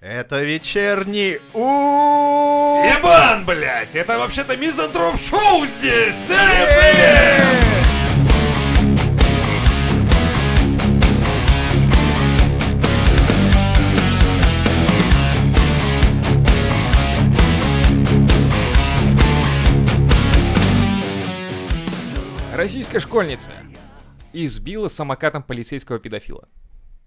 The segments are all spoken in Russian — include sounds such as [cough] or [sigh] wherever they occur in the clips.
Это вечерний у. Ебан, блядь! Это вообще-то мизантроп шоу здесь! Эй, блядь! Российская школьница избила самокатом полицейского педофила.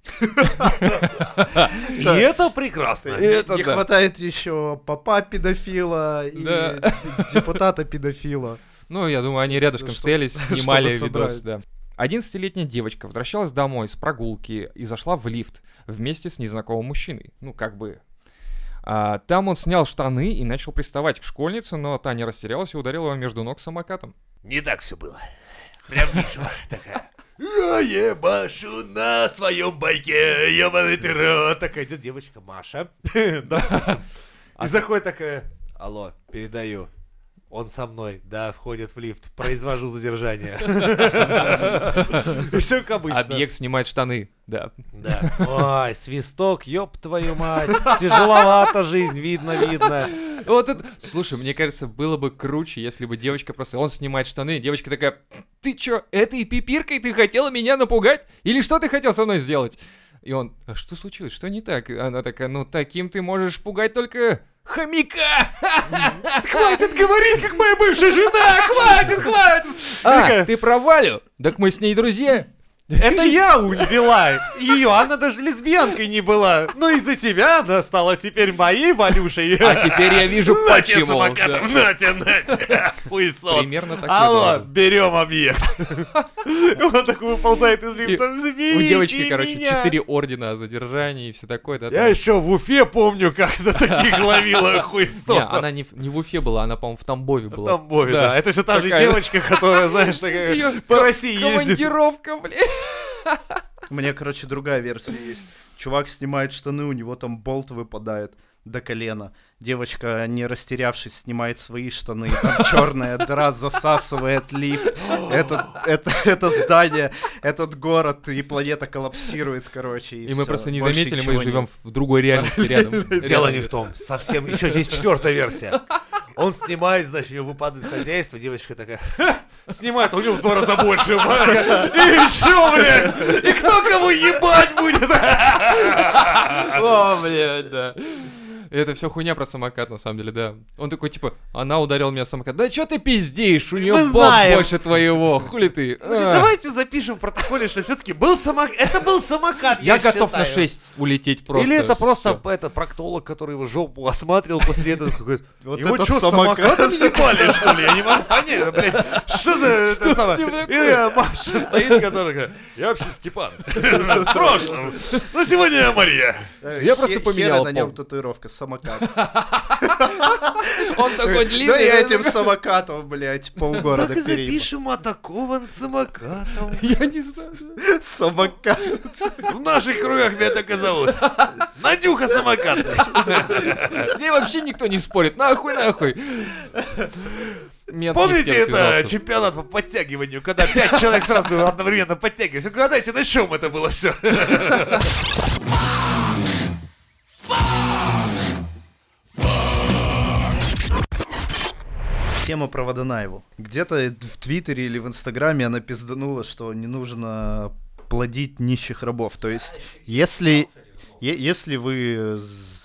[laughs] И это прекрасно. Не хватает еще папа педофила и [laughs] депутата педофила. Ну, я думаю, они рядышком Чтоб- стояли, [laughs] снимали видос, да. 11-летняя девочка возвращалась домой с прогулки и зашла в лифт вместе с незнакомым мужчиной. Ну, как бы... А, там он снял штаны и начал приставать к школьнице, но та не растерялась и ударила его между ног самокатом. Не так все было. Прям ничего. Такая. Я ебашу на своем байке, ебаный ты рот. Такая идет девочка Маша. [laughs] И заходит такая. Алло, передаю. Он со мной, да, входит в лифт, произвожу задержание. [laughs] И все как обычно. Объект снимает штаны, да. Да. Ой, свисток, ёб твою мать. Тяжеловато жизнь, видно, видно. Вот это... Слушай, мне кажется, было бы круче, если бы девочка просто... Он снимает штаны, девочка такая... Ты чё, этой пипиркой ты хотела меня напугать? Или что ты хотел со мной сделать? И он... А что случилось? Что не так? Она такая... Ну, таким ты можешь пугать только... Хомяка! Хватит говорить, как моя бывшая жена! Хватит, хватит! А, ты про Валю? Так мы с ней друзья. Это я увела [laughs] ее, она даже лесбиянкой не была. Но из-за тебя она стала теперь моей Валюшей. А теперь я вижу, почему. самокатом, Да. на тебе, на тебе. [laughs] Хуесос. Примерно так Алло, берем объект. [laughs] Он так выползает из лифта. У «Заберите девочки, короче, меня». четыре ордена о задержании и все такое. Я еще в Уфе помню, как-то таких ловила хуесосов. она не, в- в Уфе была, она, по-моему, в Тамбове В была. Тамбове, да. Это все та же девочка, которая, знаешь, такая по России ездит. Командировка, блин. [laughs] У меня, короче, другая версия есть. Чувак снимает штаны, у него там болт выпадает до колена. Девочка, не растерявшись, снимает свои штаны. Там черная дыра засасывает лифт. Это, это, это здание, этот город и планета коллапсирует, короче. И, И мы просто не Больше заметили, мы живем нет. в другой реальности рядом. Дело не в том. Совсем. Еще здесь четвертая версия. Он снимает, значит, у него выпадает хозяйство, девочка такая. Снимает, а у него в два раза больше. И что, блядь? И кто кого ебать будет? О, блядь, да. Это все хуйня про самокат, на самом деле, да. Он такой, типа, она ударила меня самокат. Да что ты пиздишь? У нее знаем. больше твоего. Хули ты? Говорит, А. Давайте запишем в протоколе, что все-таки был самокат. Это был самокат, Я готов на считаю. 6 улететь просто. Или это просто этот проктолог, который его жопу осматривал после этого, говорит, Вот его что, самокат?» самокатом ебали, что ли? Я не могу понять, блядь, что за [laughs] Что с ним И такое? Маша стоит, которая говорит, я вообще Степан, [laughs] в прошлом, но сегодня я Мария. Э, Я просто поменял хера на нем пол. татуировка, самокат. Он такой Да длинный. я этим самокатом, блядь, полгорода переехал. атакован самокатом. Я не знаю. Самокат. В наших кругах меня так и зовут. Надюха самокат. С ней вообще никто не спорит. Нахуй, нахуй. С Помните это чемпионат по подтягиванию, когда пять человек сразу одновременно подтягивались? Угадайте, на чем это было все? Тема про Водонаеву. Где-то в Твиттере или в Инстаграме она пизданула, что не нужно плодить нищих рабов. То есть, если, если вы,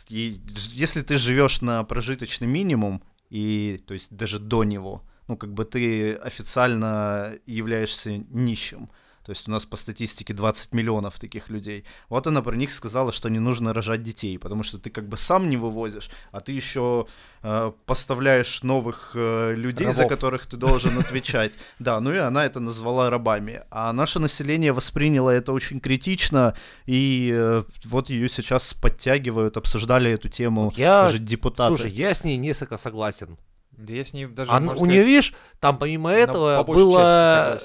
если ты живешь на прожиточный минимум, и, то есть, даже до него, ну, как бы ты официально являешься нищим. То есть у нас по статистике 20 миллионов таких людей. Вот она про них сказала, что не нужно рожать детей, потому что ты как бы сам не вывозишь, а ты еще э, поставляешь новых э, людей, за Рабов. которых ты должен отвечать. [laughs] Да, ну и она это назвала рабами. А наше население восприняло это очень критично, и э, вот ее сейчас подтягивают, обсуждали эту тему Вот я- даже депутаты. Слушай, я с ней несколько согласен. Да я с ней даже, А у сказать, нее, видишь, там помимо этого было...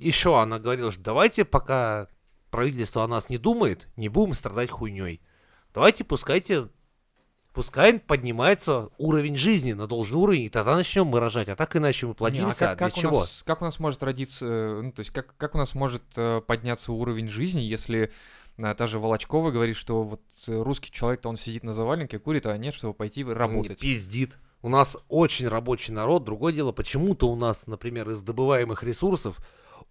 Еще она говорила, что давайте пока правительство о нас не думает, не будем страдать хуйней. Давайте пускайте Пускай поднимается уровень жизни на должный уровень, и тогда начнем мы рожать. А так иначе мы Не, а плодимся. как, для как у чего? нас, как у нас может родиться, э, ну, то есть как, как у нас может э, подняться уровень жизни, если э, та же Волочкова говорит, что вот русский человек-то он сидит на заваленке, курит, а нет, чтобы пойти Ну, работать. Пиздит. У нас очень рабочий народ. Другое дело, почему-то у нас, например, из добываемых ресурсов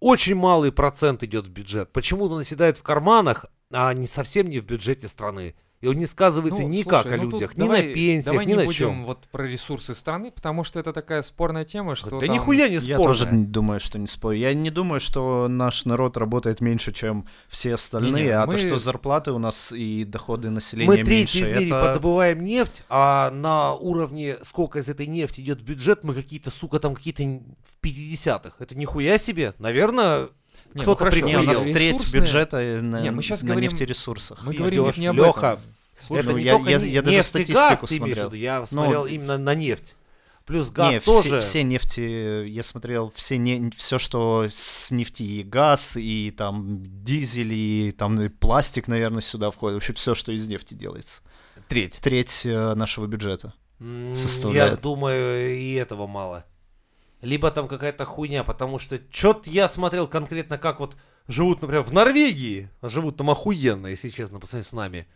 очень малый процент идет в бюджет. Почему-то он оседает в карманах, а не совсем не в бюджете страны. И он не сказывается Ну, никак слушай, о ну людях, ни давай- на пенсиях, давай ни не на будем чем. вот про ресурсы страны, потому что это такая спорная тема, что Да там- нихуя не Я спорно. тоже думаю, что не спорю. Я не думаю, что наш народ работает меньше, чем все остальные, Не-не, а мы- то, что зарплаты у нас и доходы населения Мы меньше, третий в мире это... подобываем нефть, а на уровне, сколько из этой нефти идет в бюджет, мы какие-то, сука, там какие-то в 50-х. Это нихуя себе. Наверное, Не, ну кто-то хорошо, Не, у нас треть ресурсные- бюджета на, Не, мы щас на говорим- нефтересурсах. Мы говорим Пиздёж, не об этом. Слушай, это ну, не я- я- я даже статистику газ, смотрел. Я Ну, смотрел именно на нефть. Плюс газ не, тоже. все, все нефти, я смотрел, все, не, все, что с нефти, и газ, и там дизель, и там и пластик, наверное, сюда входит. Вообще все, что из нефти делается. Треть. Треть э, нашего бюджета. М, Я составляет. думаю, и этого мало. Либо там какая-то хуйня, потому что что-то я смотрел конкретно, как вот живут, например, в Норвегии. Живут там охуенно, если честно, по сравнению с нами.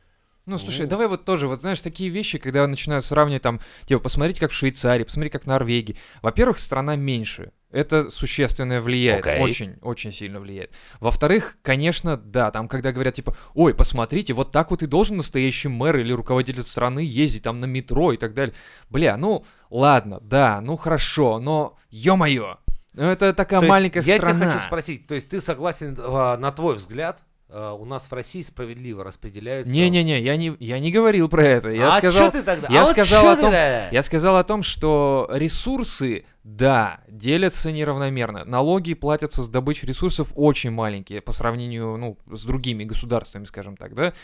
Ну, слушай, давай вот тоже, вот знаешь, такие вещи, когда начинают сравнивать там, типа, посмотрите, как в Швейцарии, посмотрите, как в Норвегии. Во-первых, страна меньше. Это существенно влияет, Окей. очень, очень сильно влияет. Во-вторых, конечно, да, там, когда говорят, типа, ой, посмотрите, вот так вот и должен настоящий мэр или руководитель страны ездить там на метро и так далее. Бля, ну, ладно, да, ну хорошо, но, ё-моё, ну это такая То есть маленькая я страна. тебя хочу спросить, то есть ты согласен, а, на твой взгляд, у нас в России справедливо распределяются... Не-не-не, я не, я не говорил про это. Я а сказал, ты тогда? я а вот сказал чё о том- тогда? Я сказал о том, что ресурсы, да, делятся неравномерно. Налоги платятся с добычи ресурсов очень маленькие по сравнению, ну, с другими государствами, скажем так, да.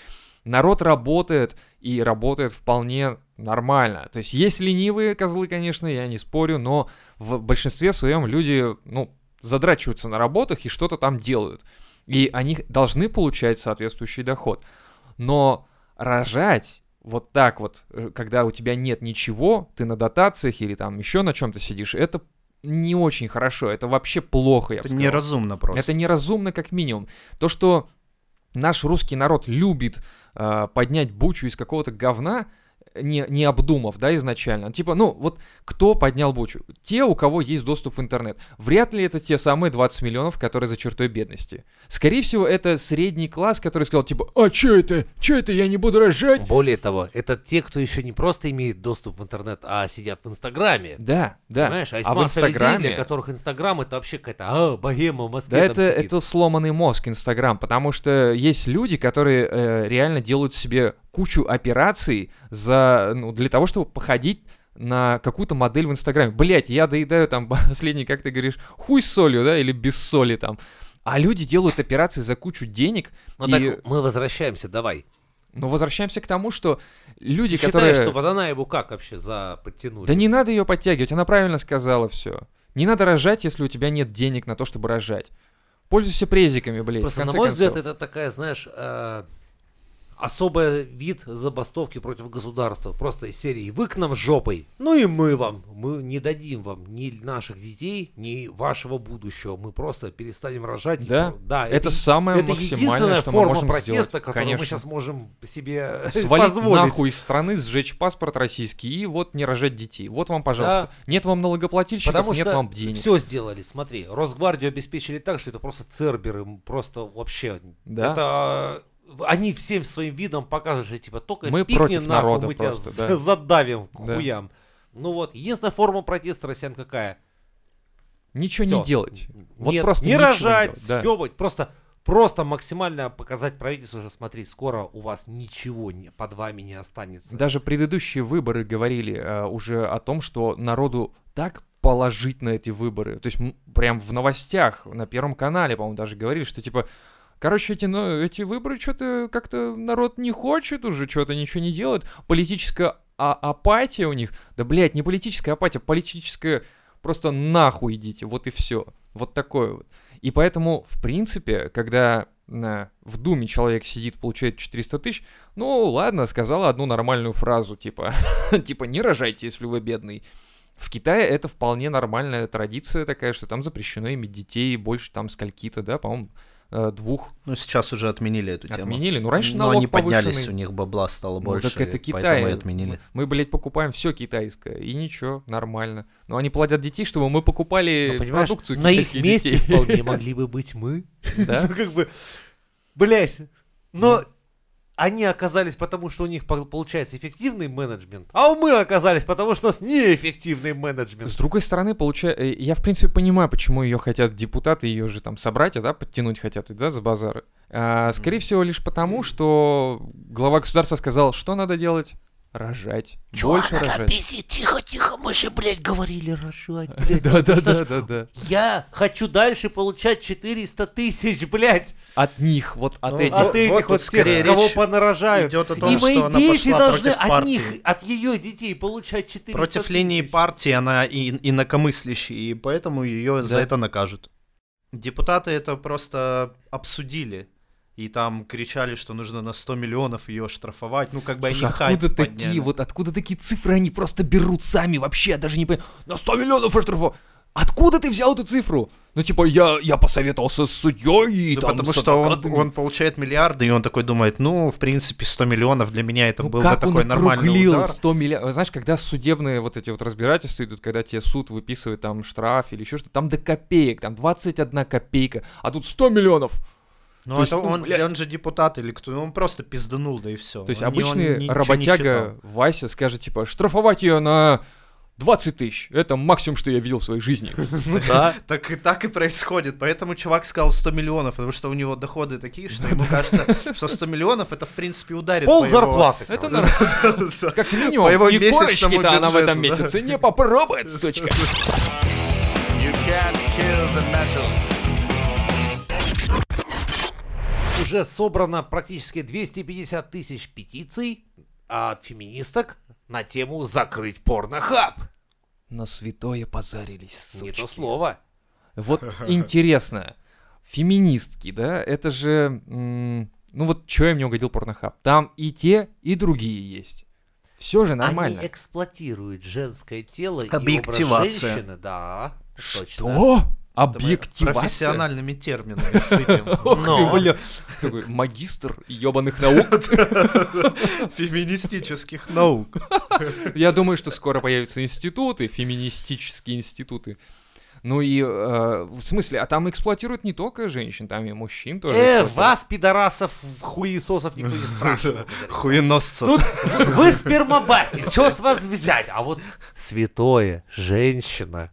Народ работает и работает вполне нормально. То есть есть ленивые козлы, конечно, я не спорю, но в большинстве своем люди, ну, задрачиваются на работах и что-то там делают. И они должны получать соответствующий доход. Но рожать вот так вот, э, когда у тебя нет ничего, ты на дотациях или там еще на чем-то сидишь, это не очень хорошо, это вообще плохо, я бы Это сказал. неразумно просто. Это неразумно как минимум. То, что наш русский народ любит э, поднять бучу из какого-то говна, не, не обдумав, да, изначально. Типа, ну, вот кто поднял бучу? Те, у кого есть доступ в интернет. Вряд ли это те самые 20 миллионов, которые за чертой бедности. Скорее всего, это средний класс, который сказал, типа, а чё это? Чё это? Я не буду рожать? Более того, это те, кто еще не просто имеет доступ в интернет, а сидят в Инстаграме. Да, да. Понимаешь? А, а в масса людей, Инстаграме... для которых Инстаграм это вообще какая-то а, богема в Москве. Да, это, сидит. это сломанный мозг Инстаграм, потому что есть люди, которые э, реально делают себе кучу операций за, ну, для того, чтобы походить на какую-то модель в Инстаграме. Блять, я доедаю там [laughs] последний, как ты говоришь, хуй с солью, да, или без соли там. А люди делают операции за кучу денег. Ну и, так мы возвращаемся, давай. ну, возвращаемся к тому, что люди, Ты которые... считаешь, что Водонаеву как вообще за подтянули? Да не надо ее подтягивать, она правильно сказала все. Не надо рожать, если у тебя нет денег на то, чтобы рожать. Пользуйся презиками, блядь, Просто, на мой концов. взгляд, это такая, знаешь, э, особый вид забастовки против государства. Просто из серии «Вы к нам жопой, ну и мы вам. Мы не дадим вам ни наших детей, ни вашего будущего. Мы просто перестанем рожать». Да, да Это самое это максимальное, что мы можем протеста, сделать. которую Конечно. мы сейчас можем себе [laughs] Свалить позволить. нахуй из страны, сжечь паспорт российский и вот не рожать детей. Вот вам, пожалуйста. Нет вам налогоплательщиков, Потому нет вам денег. все сделали, смотри, Росгвардию обеспечили так, что это просто церберы, просто вообще. Да. Это э, они всем своим видом показывают, что типа только Мы пикни против нахуй, народа мы тебя просто, да. [laughs] задавим к Да. хуям. Ну вот, единственная форма протеста россиян какая? Ничего Всё. не делать. Вот Нет, просто не рожать, делать, да. просто просто максимально показать правительству, что смотри, скоро у вас ничего не, под вами не останется. Даже предыдущие выборы говорили э, уже о том, что народу так положить на эти выборы. То есть прям в новостях на Первом канале, по-моему, даже говорили, что типа, короче, эти, ну, эти выборы что-то как-то народ не хочет уже, что-то ничего не делает. Политическая а- апатия у них. Да, блядь, не политическая апатия, политическая просто нахуй идите, вот и все. Вот такое вот. И поэтому, в принципе, когда на- в Думе человек сидит, получает 400 тысяч, ну ладно, сказала одну нормальную фразу, типа, [laughs] типа не рожайте, если вы бедный. В Китае это вполне нормальная традиция такая, что там запрещено иметь детей больше там скольки-то, да, по-моему, э, двух Ну, сейчас уже отменили эту тему. отменили. Ну, раньше Но налог они поднялись, повышенный. у них бабла стало Ну, больше, так это Китай. поэтому и отменили. Мы, блядь, покупаем все китайское, и ничего, нормально. Но они платят детей, чтобы мы покупали Ну, продукцию на их китайских месте детей. вполне [laughs] могли бы быть мы. Да? [laughs] Ну, как бы, блять, но они оказались потому, что у них по- получается эффективный менеджмент, а мы оказались потому, что у нас неэффективный менеджмент. С другой стороны, получается, я в принципе понимаю, почему ее хотят депутаты, ее же там собратья, да, подтянуть хотят, да, с базара. А, скорее всего, лишь потому, что глава государства сказал, что надо делать? Рожать. Больше рожать. тихо, тихо, мы же, блядь, говорили рожать. [laughs] Да, да, да, да, да. Я хочу дальше получать 400 тысяч, блядь, От них, вот от Ну, этих. Вот- от этих вот всех, кого понарожают. идет о том, И что мои она дети пошла должны против от партии. них, от ее детей получать 400 Против линии партии она и, инакомыслящая, и поэтому ее за это накажут. Депутаты это просто обсудили. И там кричали, что нужно на 100 миллионов ее штрафовать. Ну, как бы Слушай, они откуда подняли. такие, вот откуда такие цифры они просто берут сами вообще, я даже не понимаю. На 100 миллионов оштрафа. Откуда ты взял эту цифру? Ну, типа, я, я посоветовался с судьей и Ну, там потому что он, он получает миллиарды, и он такой думает, ну, в принципе, 100 миллионов для меня это Ну, был бы такой он нормальный удар. 100 миллиардов. Знаешь, когда судебные вот эти вот разбирательства идут, когда тебе суд выписывает там штраф или еще что-то, там до копеек, там 21 копейка, а тут 100 миллионов. Ну, То есть, это ну, он, блядь. он же депутат или кто, он просто пизданул, да и все. То есть обычный работяга Вася скажет, типа, штрафовать ее на 20 тысяч. Это максимум, что я видел в своей жизни. [laughs] Ну да. Так, и- так и происходит. Поэтому чувак сказал 100 миллионов, потому что у него доходы такие, что ему кажется, что 100 миллионов это в принципе ударит Пол по его- зарплаты. Это. [laughs] Как минимум, и корочки-то она в этом месяце не попробует, сучка. [laughs] Уже собрано практически 250 тысяч петиций от феминисток на тему «Закрыть порнохаб». На святое позарились, Не то сучки. слово. Вот интересно, феминистки, да, это же, ну вот, что им не угодил порнохаб? Там и те, и другие есть. Все же нормально. Они эксплуатируют женское тело и Объективация. образ женщины. Да, точно. Объективация? Профессиональными терминами сыпем. [laughs] Ох ты, бля. Такой магистр ебаных наук. [laughs] Феминистических наук. [laughs] Я думаю, что скоро появятся институты, феминистические институты. Ну и, э, в смысле, а там эксплуатируют не только женщин, там и мужчин тоже. Э, вас, пидорасов, хуесосов, никто не спрашивает. Хуеносцев. Тут вы спермобаки, что с вас взять? А вот святое, женщина.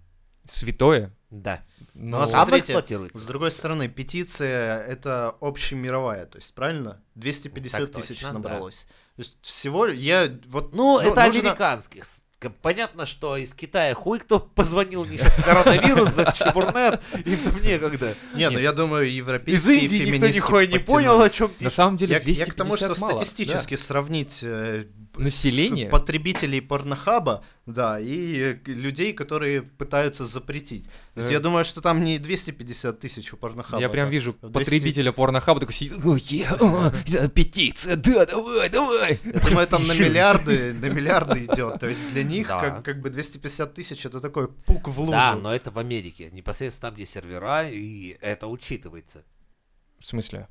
Святое? Да. Ну, Ну, а смотрите, эксплуатируется. С другой стороны, петиция это общемировая, то есть правильно? 250 Так тысяч точно, да. набралось. То есть всего я вот Ну, это нужно- американских. Понятно, что из Китая хуй кто позвонил мне сейчас коронавирус за чебурнет, [laughs] им там некогда. Не, ну я думаю, Из европейские Индии никто нихуя не понял, о чем на самом деле Я, 250 я к тому, что статистически сравнить э, Население? потребителей порнохаба, да, и э, людей, которые пытаются запретить. То есть я думаю, что там не 250 тысяч у порнохаба. Я прям вижу в 200 потребителя порнохаба такой сидит, «О, е, о, за- петиция, да, давай, давай. Я думаю, там на миллиарды, на миллиарды идет. То есть для них Да. как, как бы 250 тысяч это такой пук в лужу. Да, но это в Америке, непосредственно там, где сервера, и это учитывается. В смысле?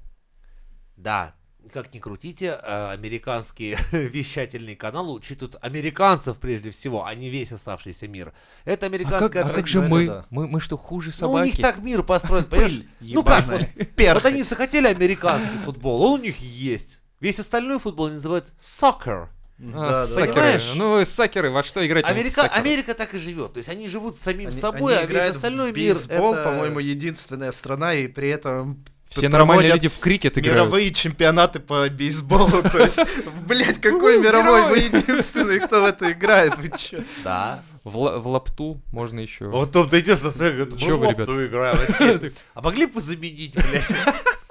Да, как ни крутите, э, американские [laughs] вещательные каналы учитывают американцев прежде всего, а не весь оставшийся мир. Это А как, американская а как же мы? да. мы? Мы что, хуже Ну, у них собаки? так мир построен, [laughs] понимаешь? Ну как, [laughs] вот, они захотели американский футбол, он у них есть. Весь остальной футбол они называют soccer. А, Да, сакеры. Понимаешь? Ну, сакеры, во что играть? Америка, Америка так и живет. То есть они живут самим Они, собой, они а весь играют остальной в мир бейсбол, это... по-моему, единственная страна, и при этом Все нормальные люди в крикет играют. мировые чемпионаты по бейсболу. То есть, блядь, какой мировой? Вы единственный, кто в это играет. Вы чё? Да. В, в лапту можно еще. Вот там идешь на смотри, мы в лапту играем. Такие, А могли бы вы заменить, блядь,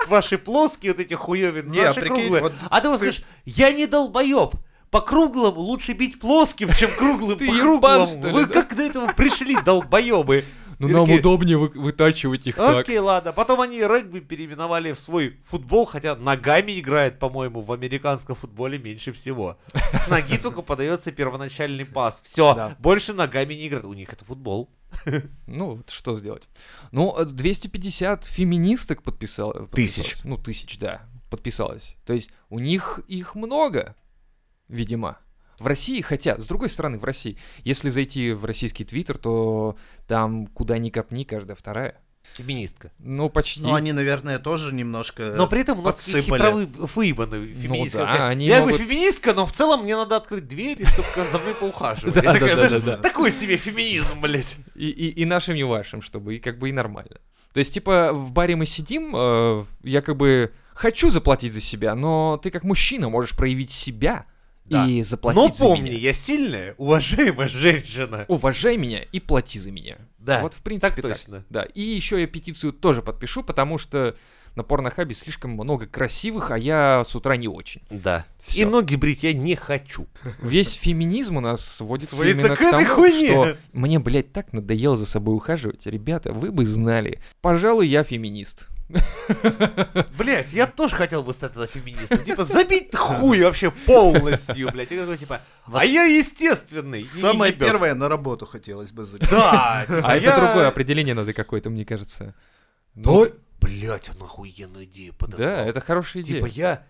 ваши плоские вот эти хуёвины, Не, а наши прикинь, круглые? вот А ты вот скажешь, я не долбоеб. По круглому лучше бить плоским, чем круглым по круглому. Вы как до этого пришли, долбоебы? Ну нам такие, удобнее вы- вытачивать их так. Окей, ладно. Потом они регби переименовали в свой футбол, хотя ногами играет, по-моему, в американском футболе меньше всего. С ноги только подается первоначальный пас. Все, Да. больше ногами не играют. У них это футбол. Ну, что сделать? Ну, э, 250 феминисток подписало, Тысяч. Ну, тысяч, да, подписалось. То есть у них их много, видимо. В России, хотя, с другой стороны, в России, если зайти в российский твиттер, то там куда ни копни, каждая вторая. Феминистка. Ну, почти. Ну, они, наверное, тоже немножко... Но при этом у нас подсыпали. хитровые, выебанные феминистки. да, Такая, они я могут- бы феминистка, но в целом мне надо открыть двери, чтобы за мной поухаживать. [laughs] Такой себе феминизм, блядь. И, и, и нашим, и вашим, чтобы и как бы и нормально. То есть, типа, в баре мы сидим, э, я как бы хочу заплатить за себя, но ты как мужчина можешь проявить себя Да. и заплатить Но за помни, меня. я сильная, уважаемая женщина. Уважай меня и плати за меня. Да, вот в принципе так точно. Да, и еще я петицию тоже подпишу, потому что на порнохабе слишком много красивых, а я с утра не очень. Да. И Всё. ноги брить я не хочу. Весь феминизм у нас сводится, Сводится именно к к, тому, хуйне. что мне, блядь, так надоело за собой ухаживать. Ребята, вы бы знали. Пожалуй, я феминист. [laughs] Блять, я тоже хотел бы стать тогда феминистом. Типа, забить хуй вообще полностью, блядь. И такой, типа, а я естественный. Самое первое на работу хотелось бы забить. Да, [laughs] типа, А это я- другое определение надо какое-то, мне кажется. Ну, Ну, блять, он охуенную идею подозвал. да, это хорошая идея. Типа, я...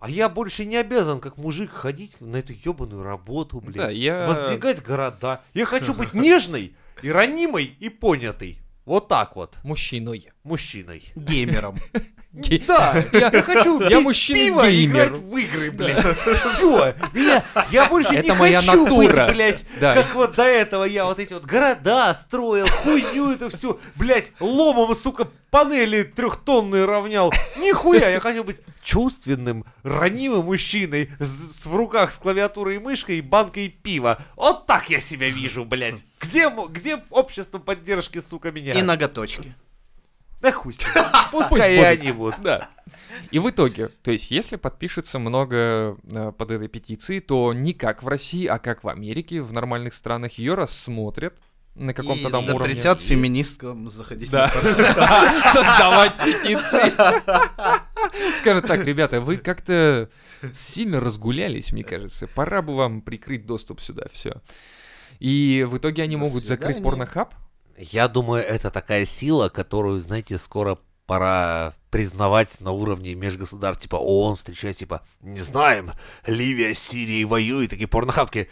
А я больше не обязан, как мужик, ходить на эту ебаную работу, блядь. Да, я- Воздвигать города. Я [laughs] хочу быть нежной и ранимой и понятой. Вот так вот. Мужчиной. Мужчиной. Геймером. [laughs] Ге- Да, Я- [laughs] хочу я мужчина пиво и геймер. играть в игры, блядь. Все. Я, я больше не хочу быть, блядь, как вот до этого я вот эти вот города строил, хуйню эту всю, блядь, ломом, сука, панели трехтонные равнял. Нихуя, я хочу быть чувственным, ранимым мужчиной с, с- в руках с клавиатурой и мышкой и банкой пива. Вот так я себя вижу, блядь. Где, где общество поддержки, сука, меня? И ноготочки. Да хуй с ним. [laughs] Пусть Пускай и они будут. Да. И в итоге, то есть, если подпишется много э, под этой петицией, то не как в России, а как в Америке, в нормальных странах ее рассмотрят на каком-то там уровне. запретят феминисткам заходить Да. на. [laughs] Создавать петиции. [laughs] Скажет так, ребята, вы как-то сильно разгулялись, мне кажется. Пора бы вам прикрыть доступ сюда, все. И в итоге они могут закрыть порнохаб. Я думаю, это такая сила, которую, знаете, скоро пора признавать на уровне межгосударств, типа ООН, встречаясь, типа, не знаем, Ливия с Сирией воюет, такие порнохабки.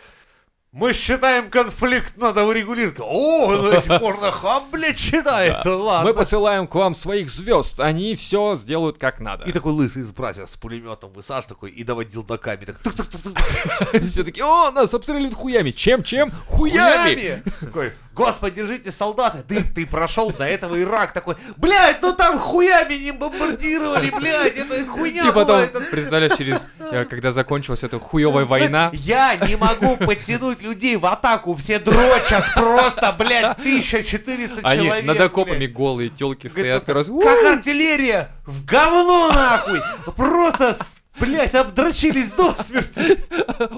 Мы считаем конфликт надо урегулировать. О, ну если порнохаб, блядь, считает, ладно. Мы посылаем к вам своих звезд, они все сделают как надо. И такой лысый из братья с пулеметом высаж такой и давай дилдаками. Так, [laughs] Все такие, о, нас обстреливают хуями. Чем, чем? Хуями! хуями. Такой, Господи, держите, солдаты. Ты, ты прошел до этого Ирак. Такой, блядь, ну там хуями не бомбардировали, блядь, это хуйня И потом, была, это представляешь, через, э, когда закончилась эта хуевая война, Я не могу подтянуть людей в атаку, все дрочат просто, блядь, 1400 они человек. над окопами блядь. голые телки Говорит, стоят, просто, раз, Как артиллерия, в говно нахуй, просто, блядь, обдрочились до смерти.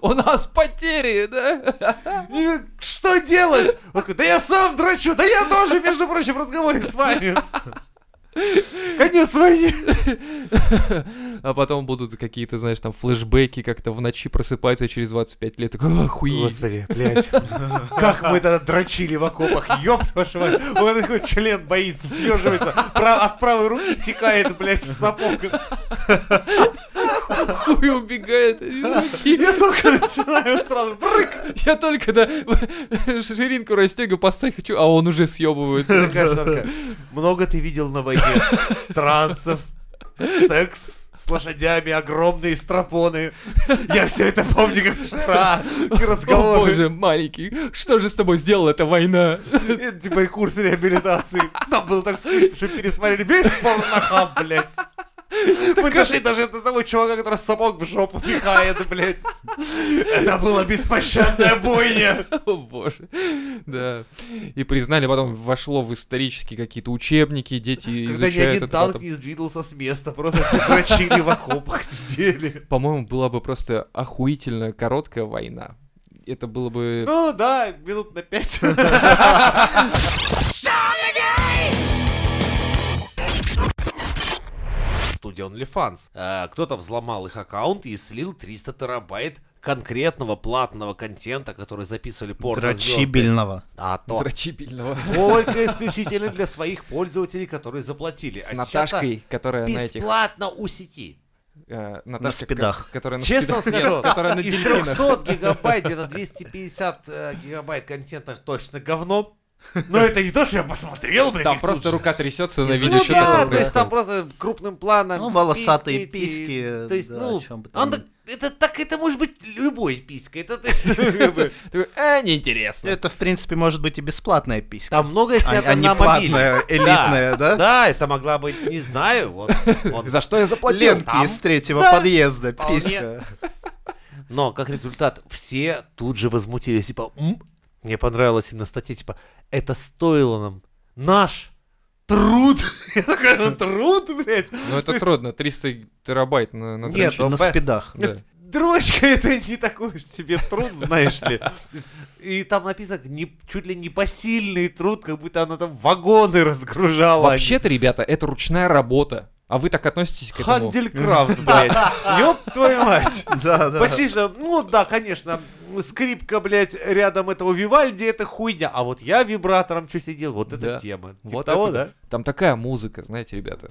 у нас потери, да? И что делать? Да я сам дрочу, да я тоже, между прочим, в разговоре с вами. Конец войны. А потом будут какие-то, знаешь, там флешбеки, как-то в ночи просыпаются через 25 лет, такой, охуеть. Господи, блядь. Как мы тогда дрочили в окопах, ёб вашу мать. Он такой член боится, съеживается, от правой руки текает, блядь, в сапог. Хуй убегает из руки. Я только начинаю сразу, брык. Я только, да, ширинку расстегиваю, поставить хочу, а он уже съебывается. Много ты видел на войне трансов, секс с лошадями, огромные стропоны. Я все это помню как вчера. О Разговоры. боже, маленький, что же с тобой сделала эта война? Это типа курс реабилитации. Нам было так скучно, что пересмотрели весь порнохаб, блядь. Мы дошли даже того чувака, который сапог в жопу пихает, блядь. Это была беспощадная бойня. [laughs] О боже, да. И признали, потом вошло в исторические какие-то учебники, дети Когда ни изучают один это. танк потом. не сдвинулся с места, просто дрочили в окопах, [laughs] сидели. По-моему, была бы просто охуительно короткая война. Это было бы... Ну да, минут на пять. [laughs] студия OnlyFans. Э, Кто-то взломал их аккаунт и слил 300 терабайт конкретного платного контента, который записывали порно-звезды. Дрочибельного. А то Дрочибельного. только [laughs] исключительно для своих пользователей, которые заплатили. С А Наташкой, которая на этих... бесплатно у сети. э, Наташка, спидах. ко- Которая на Честно спидах. скажу, Нет, [laughs] которая на из дельфинах. 300 [laughs] гигабайт, где-то 250 э, гигабайт контента точно говно. Но это не то, что я посмотрел, блядь, Там просто рука трясется на Из- видео, Ну что да, то есть там просто крупным планом. Ну, волосатые эти, письки, То есть, да, ну, это так, это может быть любой писька. Это, то есть, [laughs] э, неинтересно. Это, в принципе, может быть и бесплатная писька. там многое А, снято а не на платная, [laughs] элитная, да? Да, это могла быть, не знаю, вот. За что я заплатил? Ленки из третьего Да, подъезда, писька. Но как результат, все тут же возмутились, типа, «М, мне понравилась именно статья, типа, это стоило нам наш труд. [laughs] Я такой, «Ну, труд, блядь. Ну это трудно, 300 терабайт на, на Нет, ну, На спидах. Да. Дрочка это не такой уж себе труд, знаешь ли. И там написано не, чуть ли не посильный труд, как будто она там вагоны разгружала. Вообще-то, ребята, это ручная работа. А вы так относитесь к этому? Ханделькрафт, блядь. [laughs] Ёб твою мать. [laughs] Да, да. Почти что, ну да, конечно, скрипка, блядь, рядом этого Вивальди, это хуйня. А вот я вибратором что сидел, вот это Да. тема. Типа Вот того, это да? Там такая музыка, знаете, ребята.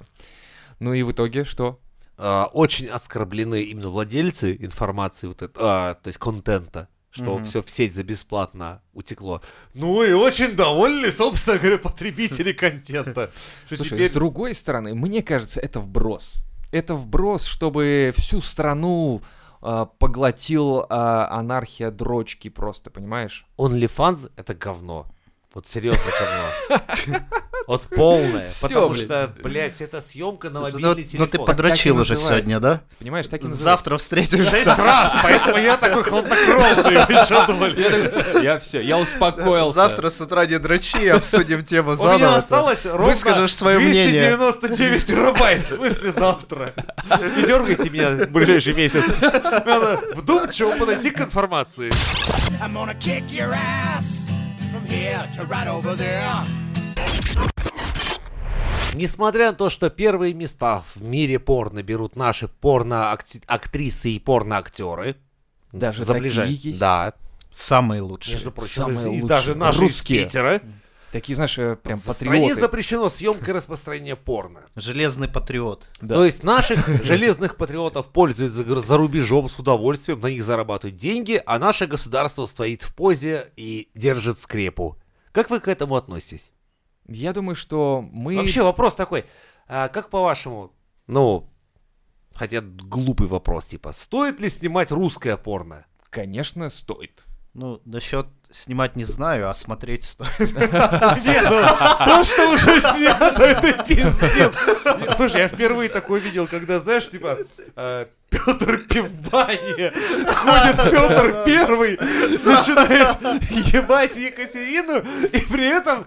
Ну и в итоге что? А, Очень оскорблены именно владельцы информации, вот это, а, то есть контента, что Мгм. все в сеть за бесплатно утекло. Ну и очень довольны, собственно говоря, [laughs] потребители контента. Слушай, теперь- с другой стороны, мне кажется, это вброс. Это вброс, чтобы всю страну а, поглотил а, анархия дрочки просто, понимаешь? OnlyFans это говно. Вот серьезно говно. Вот полное. Всё, Потому блядь. что, блядь, это съемка на Ну, мобильный ну, ты телефон. подрочил уже сегодня, да? Понимаешь, так и называется. Завтра Шесть встретишься. раз, поэтому я такой хладнокровный вышел, блядь. Я все, я успокоился. Завтра с утра не дрочи, обсудим тему У меня заново. осталось ровно Выскажешь свое мнение. 299 терабайт, в смысле завтра. Не дергайте меня в ближайший месяц. Надо вдумчиво подойти к информации. I'm gonna kick your ass from here to right over there. Несмотря на то, что первые места в мире порно берут наши порно-актрисы и порно-актеры. Даже за такие ближай- есть? Да, Самые лучшие. между прочим, Самые и лучшие. даже наши Русские. из Питера. Такие, знаешь, э, прям В стране патриоты. запрещено съемка и распространение порно. Железный патриот. Да. То есть наших железных патриотов пользуют за, за рубежом с удовольствием, на них зарабатывают деньги, а наше государство стоит в позе и держит скрепу. Как вы к этому относитесь? Я думаю, что мы... Вообще вопрос такой, а как по-вашему, ну, хотя глупый вопрос, типа, стоит ли снимать русское порно? Конечно, стоит. Ну, насчет снимать не знаю, а смотреть стоит. [laughs] Ну, то, что уже снято, это пиздец. Слушай, я впервые такое видел, когда, знаешь, типа, Петр Пивбани, ходит Петр Первый, начинает ебать Екатерину, и при этом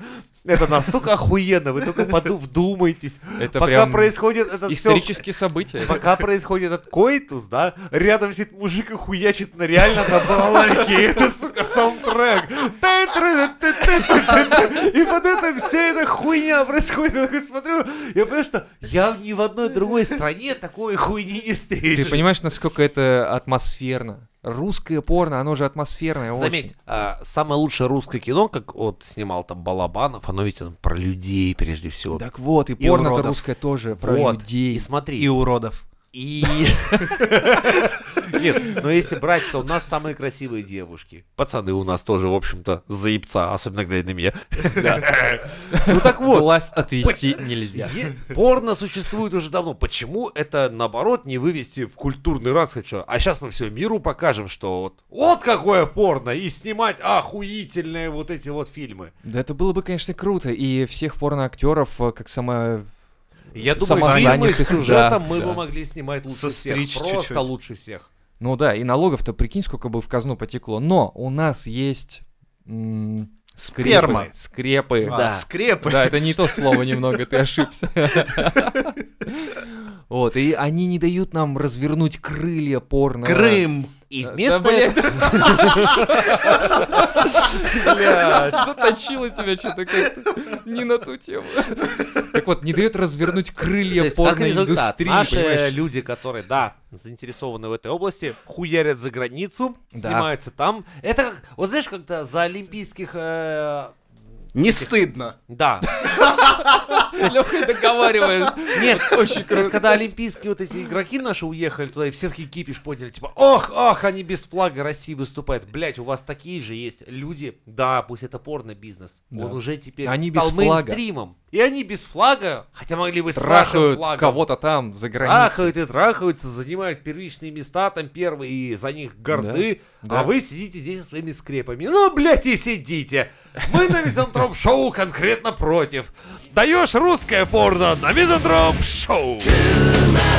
это настолько охуенно, вы только поду- вдумайтесь. Это Пока прям происходит этот всё- исторические события. Пока происходит этот коитус, да, рядом сидит мужик и хуячит на реально на балалайке. И это, сука, саундтрек. И под это вся эта хуйня происходит. Я такой смотрю, я понимаю, что я ни в одной другой стране такой хуйни не Ты встречу. понимаешь, насколько это атмосферно? Русское порно, оно же атмосферное Заметь, очень. а, самое лучшее русское кино, как вот снимал там Балабанов, оно ведь там про людей прежде всего. Так вот, и И порно-то русское тоже про Вот. людей. И смотри, И уродов. И... [laughs] Нет, но если брать, то у нас самые красивые девушки. Пацаны у нас тоже, в общем-то, заебца, особенно глядя на меня. [laughs] Ну так вот, Глаз отвести нельзя. порно существует уже давно. Почему это, наоборот, не вывести в культурный? Что? А сейчас мы все миру покажем, что вот, вот какое порно, и снимать охуительные вот эти вот фильмы. Да это было бы, конечно, круто. И всех порно-актеров, э, как сама... Я С- думаю, фильмы с сюжетом да, мы да. бы могли снимать лучше Состричь всех. Просто чуть-чуть. лучше всех. Ну да, и налогов-то, прикинь, сколько бы в казну потекло. Но у нас есть... м, скрепы. Сперма. Скрепы. А, Да. скрепы. Да, это не то слово немного, ты ошибся. [laughs] Вот, и они не дают нам развернуть крылья порно. Крым. И Да, вместо блядь, Блядь. заточило тебя что-то как-то не на ту тему. Так вот, не дает развернуть крылья порноиндустрии, наши люди, которые, да, заинтересованы в этой области, хуярят за границу, Да. снимаются там. Это как, вот знаешь, когда за олимпийских... Не стыдно. да. Ты, [laughs] Лёха, договариваешь. Нет, Очень То есть, круто. когда олимпийские вот эти игроки наши уехали туда, и все такие кипиш подняли, типа, ох, ох, они без флага России выступают. Блять, у вас такие же есть люди. Да, пусть это порно-бизнес. Да. Он уже теперь Они стал без флага. мейнстримом. И они без флага, хотя могли бы с Трахают флагом. кого-то там за границей. Трахают и трахаются, занимают первичные места там первые, и за них горды. Да, А да. вы сидите здесь со своими скрепами. Ну, блядь, и сидите. Мы на Мизантроп-шоу конкретно против. Даешь русское порно на Мизантроп-шоу. Tonight